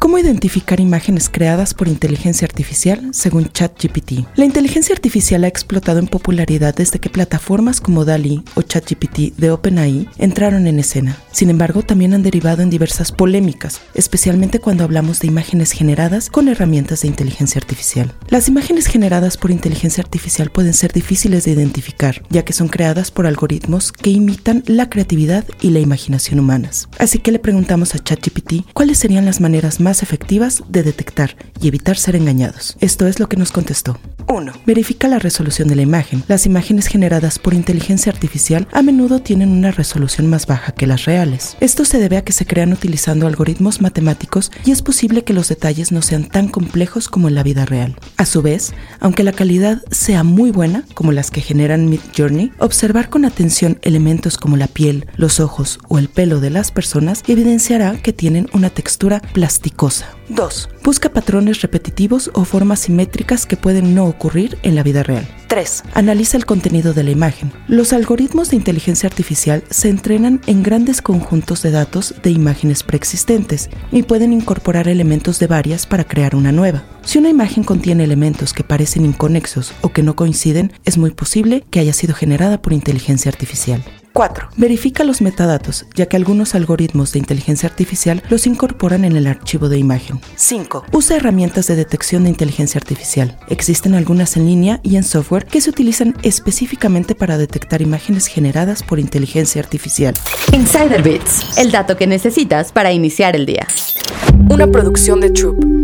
¿Cómo identificar imágenes creadas por inteligencia artificial según ChatGPT? La inteligencia artificial ha explotado en popularidad desde que plataformas como DALI o ChatGPT de OpenAI entraron en escena. Sin embargo, también han derivado en diversas polémicas, especialmente cuando hablamos de imágenes generadas con herramientas de inteligencia artificial. Las imágenes generadas por inteligencia artificial pueden ser difíciles de identificar, ya que son creadas por algoritmos que imitan la creatividad y la imaginación humanas. Así que le preguntamos a ChatGPT cuáles serían las maneras más efectivas de detectar y evitar ser engañados. Esto es lo que nos contestó. 1. Verifica la resolución de la imagen. Las imágenes generadas por inteligencia artificial a menudo tienen una resolución más baja que las reales. Esto se debe a que se crean utilizando algoritmos matemáticos y es posible que los detalles no sean tan complejos como en la vida real. A su vez, aunque la calidad sea muy buena, como las que generan Midjourney, observar con atención elementos como la piel, los ojos o el pelo de las personas evidenciará que tienen una textura plasticosa. 2. Busca patrones repetitivos o formas simétricas que pueden no ocurrir en la vida real. 3. Analiza el contenido de la imagen. Los algoritmos de inteligencia artificial se entrenan en grandes conjuntos de datos de imágenes preexistentes y pueden incorporar elementos de varias para crear una nueva. Si una imagen contiene elementos que parecen inconexos o que no coinciden, es muy posible que haya sido generada por inteligencia artificial. 4. Verifica los metadatos, ya que algunos algoritmos de inteligencia artificial los incorporan en el archivo de imagen. 5. Usa herramientas de detección de inteligencia artificial. Existen algunas en línea y en software que se utilizan específicamente para detectar imágenes generadas por inteligencia artificial. Insider Bits, el dato que necesitas para iniciar el día. Una producción de Troop.